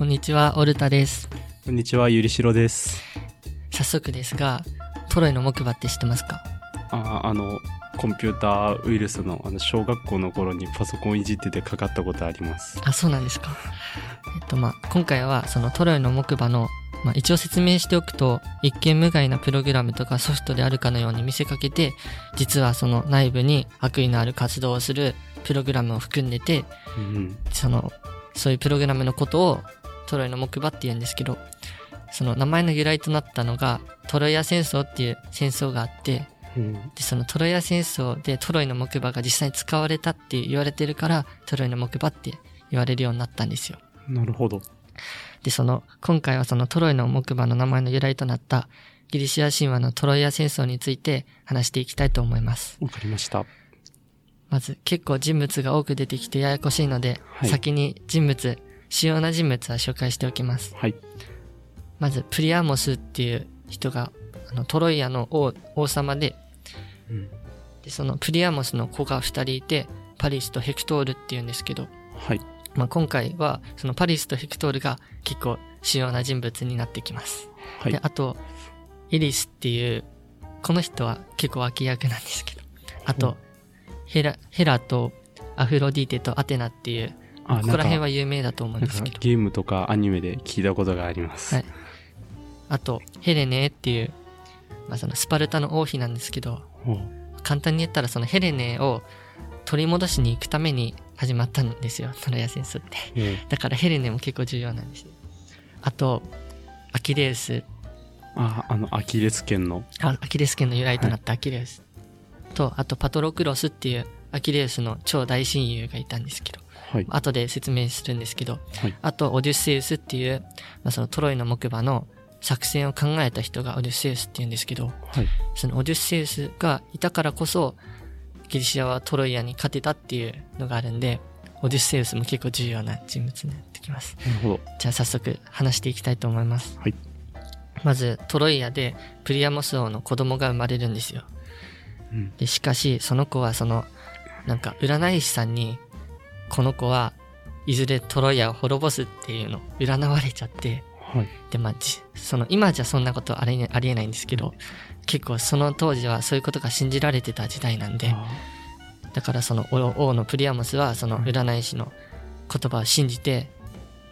こんにちは、オルタです。こんにちは、ゆりしろです。早速ですが、トロイの木馬って知ってますか？ああの、コンピューターウイルスの、あの、小学校の頃にパソコンいじっててかかったことあります。あ、そうなんですか。えっと、まあ、今回はそのトロイの木馬の、まあ、一応説明しておくと、一見無害なプログラムとかソフトであるかのように見せかけて、実はその内部に悪意のある活動をするプログラムを含んでて、うん。その、そういうプログラムのことをトロイの木馬って言うんですけど、その名前の由来となったのが、トロイア戦争っていう戦争があって、うん。で、そのトロイア戦争でトロイの木馬が実際に使われたって言われてるから、トロイの木馬って言われるようになったんですよ。なるほど。で、その、今回はそのトロイの木馬の名前の由来となったギリシア神話のトロイア戦争について話していきたいと思います。わかりました。まず、結構人物が多く出てきてややこしいので、はい先に人物、主要な人物は紹介しておきます。はい。まず、プリアモスっていう人が、あの、トロイアの王、王様で、うん。で、そのプリアモスの子が二人いて、パリスとヘクトールっていうんですけど、はい。まあ、今回は、そのパリスとヘクトールが結構主要な人物になってきます。で、はい。あと、エリスっていう、この人は結構脇役なんですけど、あと、ヘラ、ヘラとアフロディーテとアテナっていう、あ、ここら辺は有名だと思うんですけど、ゲームとかアニメで聞いたことがあります。はいあと、ヘレネっていう、まあ、そのスパルタの王妃なんですけど、簡単に言ったらそのヘレネを取り戻しに行くために始まったんですよ、トロヤ戦争って。えだからヘレネも結構重要なんですよ。あと、アキレウス、あ、あの、アキレス腱の。あアキレス腱の由来となったアキレウス。と、あとパトロクロスっていうアキレウスの超大親友がいたんですけど、はい。後で説明するんですけど、はい。あとオデュッセウスっていう、まあ、そのトロイの木馬の作戦を考えた人がオデュッセウスって言うんですけど、はい。そのオデュッセウスがいたからこそ、ギリシアはトロイアに勝てたっていうのがあるんで、オデュッセウスも結構重要な人物になってきます。なるほど。じゃあ早速話していきたいと思います。はい。まず、トロイアでプリアモス王の子供が生まれるんですよ。うん。で、しかし、その子はその、なんか占い師さんに、この子はいずれトロイアを滅ぼすっていうのを占われちゃって、はい。で、まあ、じその、今じゃそんなことありえありえないんですけど、結構その当時はそういうことが信じられてた時代なんで、あだからその王王のプリアモスはその占い師の言葉を信じて、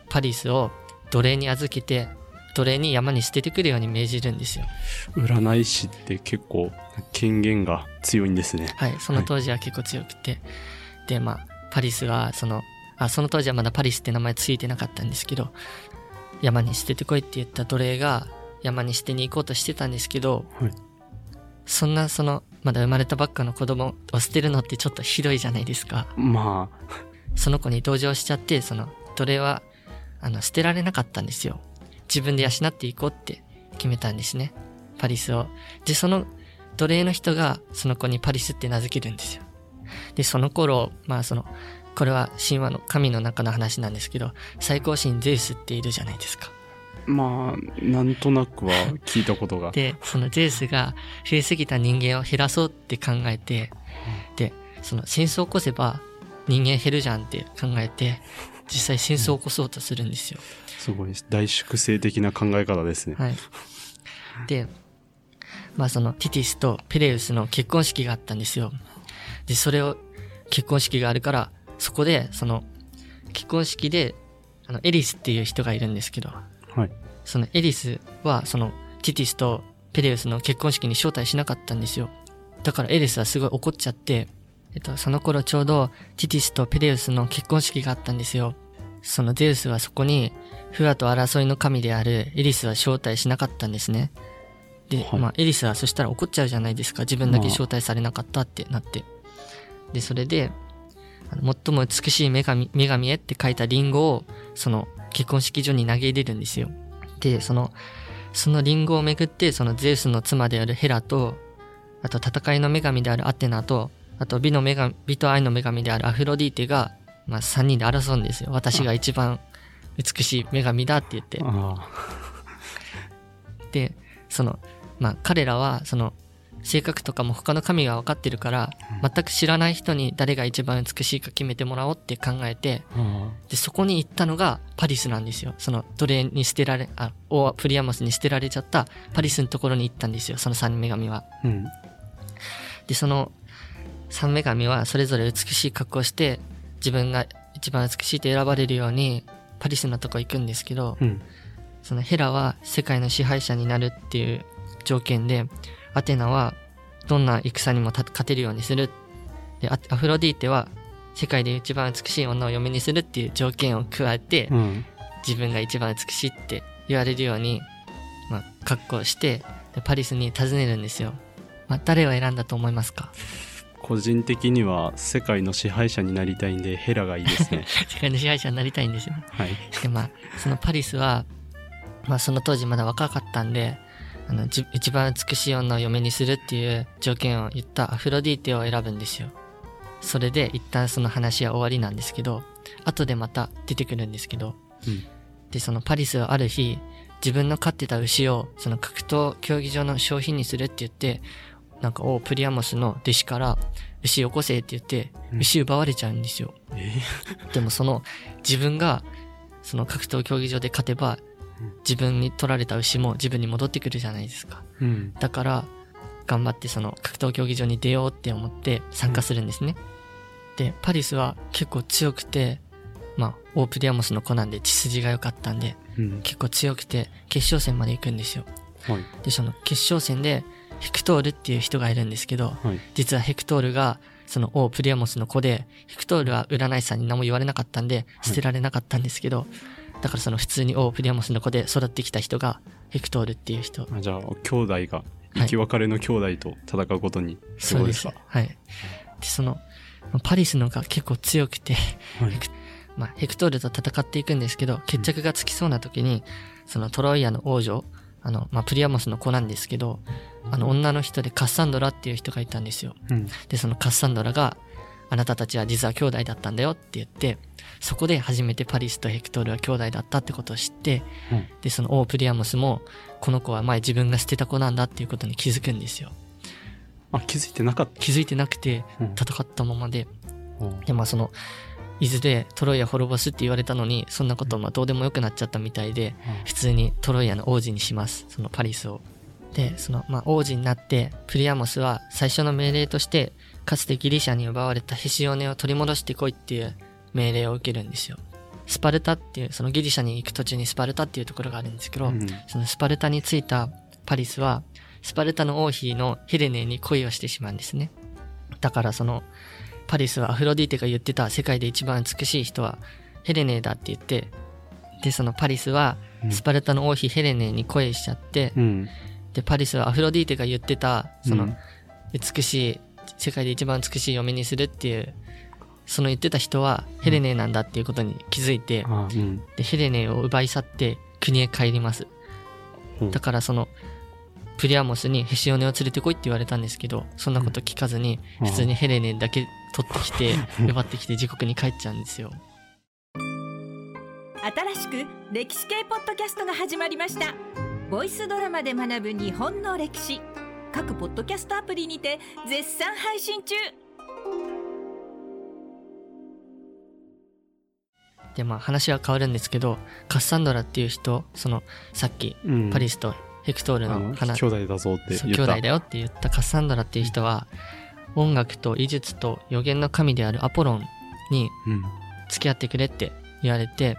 パリスを奴隷に預けて、奴隷に山に捨ててくるように命じるんですよ。占い師って結構権限が強いんですね。はい、その当時は結構強くて。で、まあ、パリスはその、あ、その当時はまだパリスって名前ついてなかったんですけど、山に捨ててこいって言った奴隷が山に捨てに行こうとしてたんですけど、はい。そんなその、まだ生まれたばっかの子供を捨てるのってちょっとひどいじゃないですか。まその子に同情しちゃって、その奴隷は、あの、捨てられなかったんですよ。自分で養っていこうって決めたんですね。パリスを。で、その奴隷の人が、その子にパリスって名付けるんですよ。で、その頃、まあその、これは神話の神の中の話なんですけど、最高神ゼウスっているじゃないですか。あ、まあ、なんとなくは聞いたことが。で、そのゼウスが増えすぎた人間を減らそうって考えて、で、その戦争を起こせば人間減るじゃんって考えて、実際戦争を起こそうとするんですよ。すごい大粛清的な考え方ですね。はい。で、まあそのティティスとペレウスの結婚式があったんですよ。で、それを、結婚式があるから、そこで、その、結婚式で、あの、エリスっていう人がいるんですけど、はい。そのエリスは、その、ティティスとペレウスの結婚式に招待しなかったんですよ。だからエリスはすごい怒っちゃって、えっと、その頃ちょうど、ティティスとペレウスの結婚式があったんですよ。そのゼウスはそこに、フアと争いの神であるエリスは招待しなかったんですね。で、はいまあ、エリスはそしたら怒っちゃうじゃないですか。自分だけ招待されなかったってなって。で、それで、最も美しい女神、女神へって書いたリンゴを、その結婚式場に投げ入れるんですよ。で、その、そのリンゴをめぐって、そのゼウスの妻であるヘラと、あと戦いの女神であるアテナと、あと美の女神、美と愛の女神であるアフロディーテが、まあ3人で争うんですよ。私が一番美しい女神だって言って。あで、その、まあ彼らは、その、性格とかも他の神が分かってるから、うん全く知らない人に誰が一番美しいか決めてもらおうって考えて、あで、そこに行ったのがパリスなんですよ。その奴隷に捨てられ、あ、オープリアモスに捨てられちゃったパリスのところに行ったんですよ。その三女神は。ーうん。で、その三女神はそれぞれ美しい格好をして、自分が一番美しいと選ばれるように、パリスのとこ行くんですけど、うん。そのヘラは世界の支配者になるっていう条件で、アテナはどんな戦にもた勝てるようにする。で、アアフロディーテは世界で一番美しい女を嫁にするっていう条件を加えて、うん。自分が一番美しいって言われるように、まあ、格好して、でパリスに訪ねるんですよ。まあ、誰を選んだと思いますか？個人的には世界の支配者になりたいんでヘラがいいですね。世界の支配者になりたいんですよ。はい。で、まあ、そのパリスは、まあ、その当時まだ若かったんで、あの、じ一番美しい女を嫁にするっていう条件を言ったアフロディーテを選ぶんですよ。それで一旦その話は終わりなんですけど、後でまた出てくるんですけど、うん。で、そのパリスはある日、自分の飼ってた牛を、その格闘競技場の商品にするって言って、なんか、おプリアモスの弟子から、牛よこせって言って、うん牛奪われちゃうんですよ。え でもその、自分が、その格闘競技場で勝てばうん、自分に取られた牛も自分に戻ってくるじゃないですか。ーうん。だから、頑張ってその格闘競技場に出ようって思って参加するんですね。で、パリスは結構強くて、まあ、オープリアモスの子なんで血筋が良かったんで、うん。結構強くて決勝戦まで行くんですよ。はい。で、その決勝戦でヘクトールっていう人がいるんですけど、はい。実はヘクトールがその王プリアモスの子で、ヘクトールは占い師さんに何も言われなかったんで、捨てられなかったんですけど、だからその普通に王プリアモスの子で育ってきた人がヘクトールっていう人。あじゃあ、兄弟が、生き別れの兄弟と戦うことに、そうですか。はい。で、その、パリスのが結構強くて、はいヘクまあ、ヘクトールと戦っていくんですけど、決着がつきそうな時に、そのトロイアの王女、あの、まあ、プリアモスの子なんですけど、あの、女の人でカッサンドラっていう人がいたんですよ。うん。で、そのカッサンドラが、あなたたちは実は兄弟だったんだよって言って、そこで初めてパリスとヘクトールは兄弟だったってことを知って、うんで、そのオープリアモスも、この子は前自分が捨てた子なんだっていうことに気づくんですよ。あ、気づいてなかった。気づいてなくて、うん戦ったままで、おで、まあその、伊豆でトロイア滅ぼすって言われたのに、そんなことまあどうでもよくなっちゃったみたいで、普通にトロイアの王子にします。そのパリスを。で、その、まあ王子になって、プリアモスは最初の命令として、かつてギリシャに奪われたヘシオネを取り戻してこいっていう命令を受けるんですよ。スパルタっていう、そのギリシャに行く途中にスパルタっていうところがあるんですけど、うんそのスパルタに着いたパリスは、スパルタの王妃のヘレネに恋をしてしまうんですね。だからその、パリスはアフロディーテが言ってた世界で一番美しい人はヘレネだって言って、で、そのパリスはうんスパルタの王妃ヘレネに恋しちゃって、うん。で、パリスはアフロディーテが言ってた、そのうん、美しい、世界で一番美しい嫁にするっていう、その言ってた人はヘレネなんだっていうことに気づいて、あ、うん。で、ヘレネを奪い去って国へ帰ります。うん。だからその、プリアモスにヘシオネを連れてこいって言われたんですけど、そんなこと聞かずに、うん。普通にヘレネだけ取ってきて、奪ってきて自国に帰っちゃうんですよ。新しく歴史系ポッドキャストが始まりました。ボイスドラマで学ぶ日本の歴史各ポッドキャストアプリにて絶賛配信中で、まあ話は変わるんですけど、カッサンドラっていう人、その、さっき、うん。パリスとヘクトールあのの話、兄弟だぞってそう言った。兄弟だよって言ったカッサンドラっていう人は、音楽と医術と予言の神であるアポロンにうん。付き合ってくれって言われて、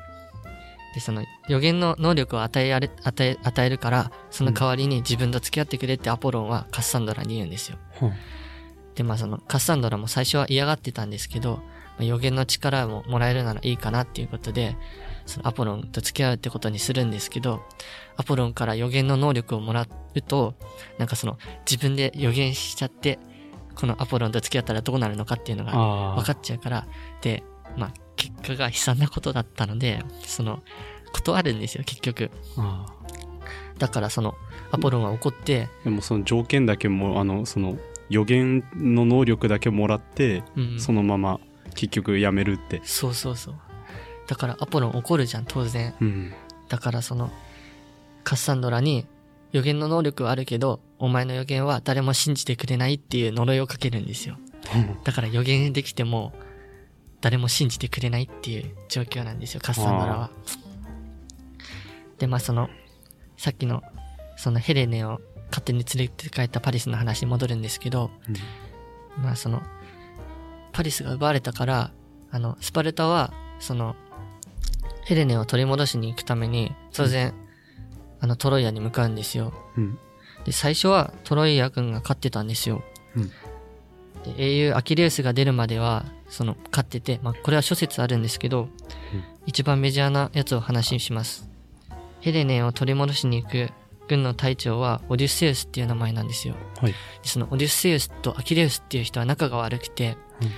で、その予言の能力を与えられ、与え、与えるから、その代わりに自分と付き合ってくれってアポロンはカッサンドラに言うんですよ。はで、まあそのカッサンドラも最初は嫌がってたんですけど、まあ予言の力ももらえるならいいかなっていうことで、そのアポロンと付き合うってことにするんですけど、アポロンから予言の能力をもらうと、なんかその自分で予言しちゃって、このアポロンと付き合ったらどうなるのかっていうのがあ分かっちゃうから、で、まあ結果が悲惨なことだったので、その、断るんですよ、結局。ああだからその、アポロンは怒って、でもその条件だけもあのその予言の能力だけもらって、うん、そのまま結局やめるってそうそうそう。だからアポロン怒るじゃん、当然。うんだからその、カッサンドラに予言の能力はあるけど、お前の予言は誰も信じてくれないっていう呪いをかけるんですよ。だから予言できても、誰も信じてくれないっていう状況なんですよ、カッサンドラは。で、まあその、さっきの、そのヘレネを勝手に連れて帰ったパリスの話に戻るんですけど、まあその、パリスが奪われたから、あの、スパルタは、その、ヘレネを取り戻しに行くために、当然、あの、トロイアに向かうんですよ。うん。で、最初はトロイア軍が勝ってたんですよ。うんで英雄アキレウスが出るまでは、その、勝ってて、まあ、これは諸説あるんですけど、うん一番メジャーなやつを話にします。ヘレネを取り戻しに行く軍の隊長は、オデュッセウスっていう名前なんですよ。はい。でそのオデュッセウスとアキレウスっていう人は仲が悪くて、うん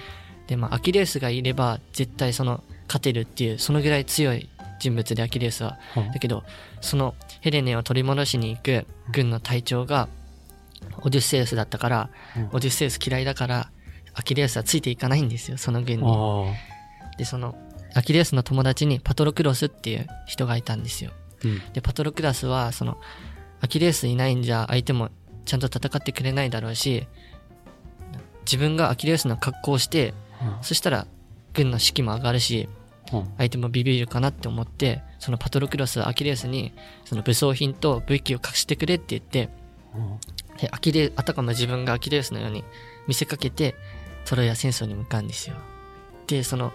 で、まあ、アキレウスがいれば絶対その勝てるっていう、そのぐらい強い人物でアキレウスは。だけど、そのヘレネを取り戻しに行く軍の隊長がオデュッセウスだったから、うんオデュッセウス嫌いだから、アキレウスはついていかないんですよ、その軍に。あで、その、アキレウスの友達にパトロクロスっていう人がいたんですよ。あ。うん。で、パトロクラスは、その、アキレウスいないんじゃ相手もちゃんと戦ってくれないだろうし、自分がアキレウスの格好をして、そしたら軍の士気も上がるし、うん。相手もビビるかなって思って、そのパトロクロスはアキレウスに、その武装品と武器を隠してくれって言って、で、アキレ、あたかも自分がアキレウスのように見せかけて、トロイア戦争に向かうんですよ。で、その、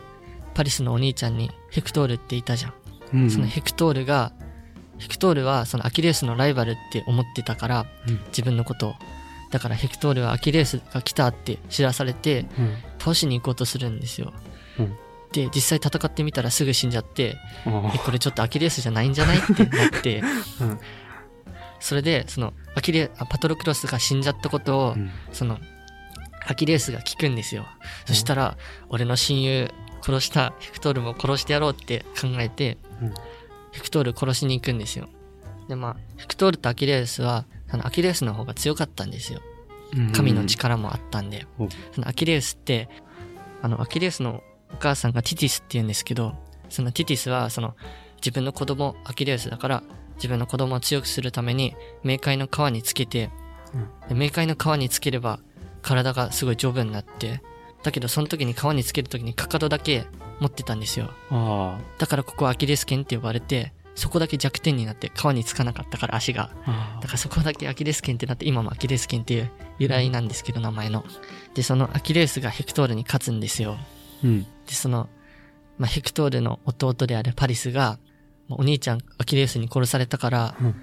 パリスのお兄ちゃんにヘクトールっていたじゃん。うん。そのヘクトールが、ヘクトールはそのアキレウスのライバルって思ってたから、うん自分のことを。だからヘクトールはアキレウスが来たって知らされて、うん。倒しに行こうとするんですよ。うんで、実際戦ってみたらすぐ死んじゃって、あえ、これちょっとアキレウスじゃないんじゃない？ってなって、うんそれで、その、アキレ、あパトロクロスが死んじゃったことを。その、アキレウスが聞くんですよ。そしたら、俺の親友、殺したヘクトールも殺してやろうって考えて、うんヘクトール殺しに行くんですよ。で、まあ、ヘクトールとアキレウスは、あの、アキレウスの方が強かったんですよ。神の力もあったんで。うんそのアキレウスって、あの、アキレウスのお母さんがティティスって言うんですけど、そのティティスは、その、自分の子供、アキレウスだから、自分の子供を強くするために、冥界の川につけて、で冥界の川につければ、体がすごい丈夫になって、だけどその時に川につける時にかかとだけ持ってたんですよ。あだからここはアキレス腱って呼ばれて、そこだけ弱点になって川につかなかったから足が。あ。だからそこだけアキレス腱ってなって、今もアキレス腱っていう由来なんですけど、名前の。で、そのアキレスがヘクトールに勝つんですよ。うん。で、その、まあ、ヘクトールの弟であるパリスが、まあお兄ちゃんアキレウスに殺されたから、うん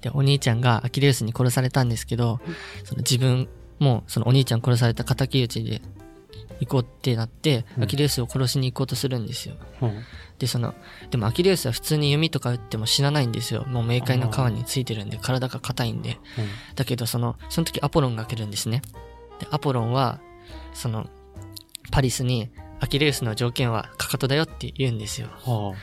で、お兄ちゃんがアキレウスに殺されたんですけど、その自分もそのお兄ちゃん殺された敵討ちで行こうってなって、うんアキレウスを殺しに行こうとするんですよ。うん。で、その、でもアキレウスは普通に弓とか撃っても死なないんですよ。もう冥界の川についてるんで、体が硬いんで。だけど、その、その時アポロンが来るんですね。で、アポロンは、その、パリスに、アキレウスの条件はかかとだよって言うんですよ。は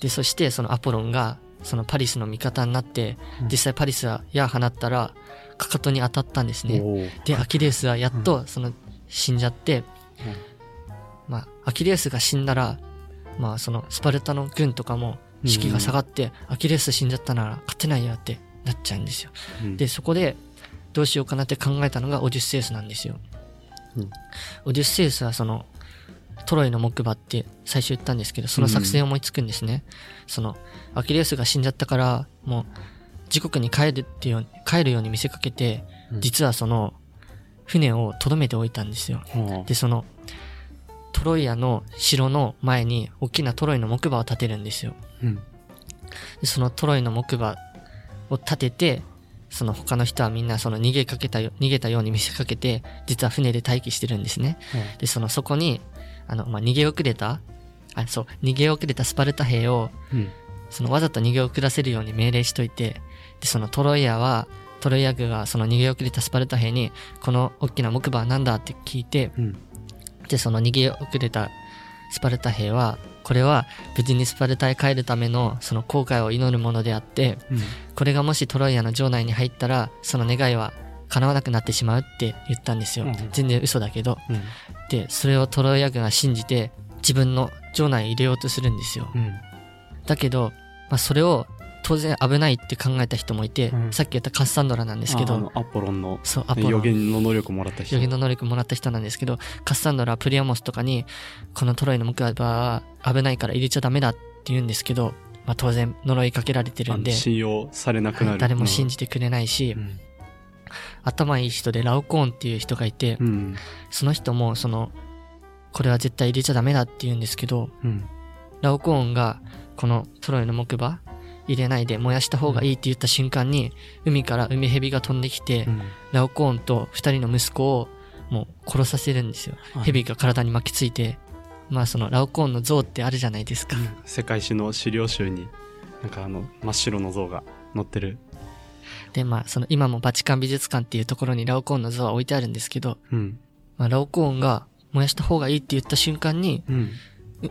で、そしてそのアポロンが、そのパリスの味方になって、うん実際パリスは矢放ったら、かかとに当たったんですあ。ね。で、アキレウスはやっと、その、死んじゃって、まあ、アキレウスが死んだら、まあ、その、スパルタの軍とかも、士気が下がって、アキレウス死んじゃったなら勝てないよってなっちゃうんですよ。うんで、そこで、どうしようかなって考えたのがオデュッセウスなんですよ。うんオデュッセウスはその、トロイの木馬って最初言ったんですけど、その作戦を思いつくんですね。その、アキレウスが死んじゃったから、もう、自国に帰るっていうように、帰るように見せかけて、うん実はその、船を留めておいたんですよ。はで、その、トロイアの城の前に大きなトロイの木馬を建てるんですよ。あ。うん。でそのトロイの木馬を立てて、その他の人はみんなその逃げかけたよ、逃げたように見せかけて、実は船で待機してるんですね。で、そのそこに、あの、まあ、逃げ遅れた、あ、そう、逃げ遅れたスパルタ兵を、うん。そのわざと逃げ遅らせるように命令しといて、で、そのトロイアは、トロイア軍がその逃げ遅れたスパルタ兵に、この大きな木馬は何だって聞いて、うん。で、その逃げ遅れたスパルタ兵は、これは無事にスパルタへ帰るためのその後悔を祈るものであって、うん。これがもしトロイアの城内に入ったら、その願いは叶わなくなってしまうって言ったんですようん。全然嘘だけど。うん。で、それをトロイア軍が信じて、自分の城内に入れようとするんですよ。うん。だけど、まあ、それを当然危ないって考えた人もいて、うんさっき言ったカッサンドラなんですけどアポロンのそう、アポロ予ン。言の能力もらった人。予言の能力もらった人なんですけど、カッサンドラ、プリアモスとかに、このトロイの木馬は危ないから入れちゃダメだって言うんですけど、まあ当然呪いかけられてるんで、信用されなくなる。誰も信じてくれないし、うん。頭いい人でラオコーンっていう人がいて、うん。その人もその、これは絶対入れちゃダメだって言うんですけど、うん。ラオコーンがこのトロイの木馬入れないで燃やした方がいいって言った瞬間に、海から海蛇が飛んできて、うんラオコーンと二人の息子をもう殺させるんですよ。はい蛇が体に巻きついて、まあそのラオコーンの像ってあるじゃないですか。世界史の資料集に、なんかあの、真っ白の像が載ってる。で、まあその今もバチカン美術館っていうところにラオコーンの像は置いてあるんですけど、うん。まあ、ラオコーンが燃やした方がいいって言った瞬間に、うん。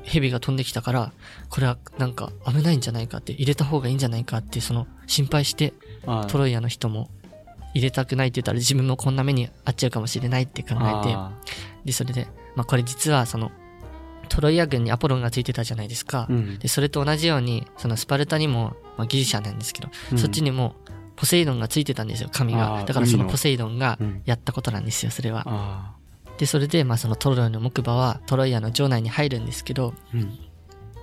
蛇が飛んできたから、これはなんか危ないんじゃないかって、入れた方がいいんじゃないかって、その心配して、トロイアの人も入れたくないって言ったら自分もこんな目に遭っちゃうかもしれないって考えて、あで、それで、まあこれ実はその、トロイア軍にアポロンがついてたじゃないですか。ーうんで、それと同じように、そのスパルタにも、まあギリシャなんですけど、うんそっちにもポセイドンがついてたんですよ、神あが。ーだからそのポセイドンがうんやったことなんですよ、それは。あで、それで、まあそのトロイの木馬はトロイアの城内に入るんですけど、ーうん。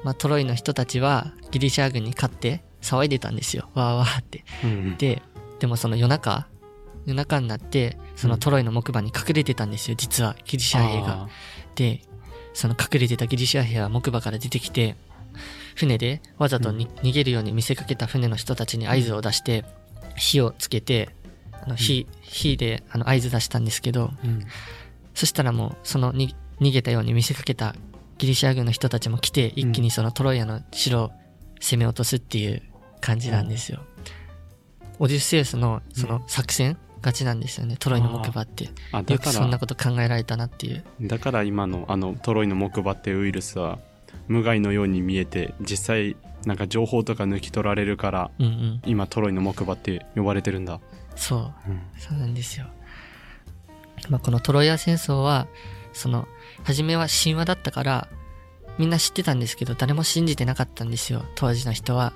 まあトロイの人たちはギリシャ軍に勝って騒いでたんですよ。わーわーって。うん。で、でもその夜中、夜中になって、そのトロイの木馬に隠れてたんですよ、実は、ギリシャ兵が。で、その隠れてたギリシャ兵は木馬から出てきて、船でわざとに、逃げるように見せかけた船の人たちに合図を出して、火をつけて、あの火、火であの合図出したんですけど、うん。そしたらもう、そのに逃げたように見せかけたギリシャ軍の人たちも来て、一気にそのトロイアの城を攻め落とすっていう感じなんですよ。オデュッセウスのその作戦勝ちなんですよね、トロイの木馬って。よくそんなこと考えられたなっていう。だから今のあのトロイの木馬っていうウイルスは無害のように見えて、実際なんか情報とか抜き取られるから、うんうん。今トロイの木馬って呼ばれてるんだ。そう。うん。そうなんですよ。まあ、このトロイア戦争は、その、初めは神話だったから、みんな知ってたんですけど、誰も信じてなかったんですよ、当時の人は。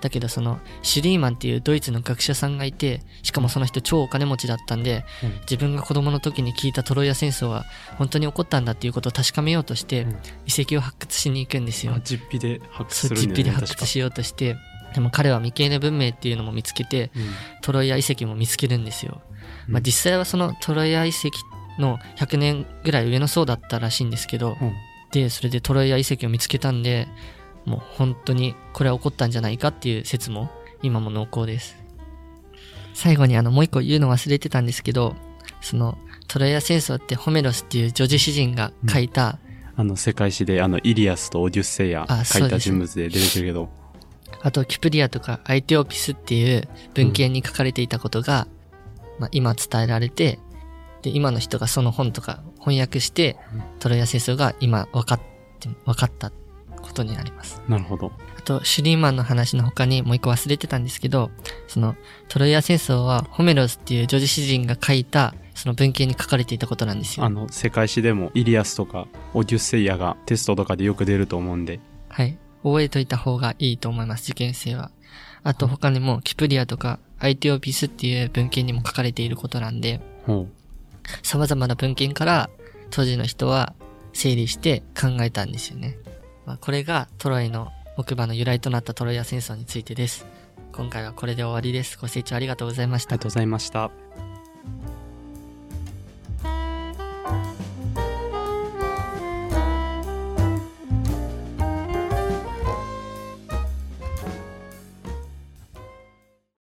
だけど、その、シュリーマンっていうドイツの学者さんがいて、しかもその人超お金持ちだったんで、うん自分が子供の時に聞いたトロイア戦争は本当に起こったんだっていうことを確かめようとして、うん遺跡を発掘しに行くんですよあ。実費で発掘ね。実費で発掘しようとして、でも彼は未経の文明っていうのも見つけて、確かトロイア遺跡も見つけるんですよ。まあ、うん実際はそのトロイア遺跡の100年ぐらい上の層だったらしいんですけど、うん。うんで、それでトロイア遺跡を見つけたんで、もう本当にこれは起こったんじゃないかっていう説も今も濃厚です。最後にあのもう一個言うの忘れてたんですけど、そのトロイア戦争ってホメロスっていう女児詩人が書いた、あの世界史であのイリアスとオデュッセイアあ書いた人物で出てくるけど、あとキプリアとかアイテオピスっていう文献に書かれていたことが、まあ、今伝えられて、で、今の人がその本とか翻訳して、トロイア戦争が今分かって、分かったことになります。なるほど。あと、シュリーマンの話の他にもう一個忘れてたんですけど、その、トロイア戦争はホメロスっていう女児詩人が書いた、その文献に書かれていたことなんですよ。あの世界史でもイリアスとかオデュッセイアがテストとかでよく出ると思うんで、はい。覚えといた方がいいと思います、受験生は。あと他にも、キプリアとか、アイテオピスっていう文献にも書かれていることなんで、ほ様々な文献から当時の人は整理して考えたんですよね。まあ、これがトロイの木馬の由来となったトロイア戦争についてです。今回はこれで終わりです。ご清聴ありがとうございましたありがとう。ございました。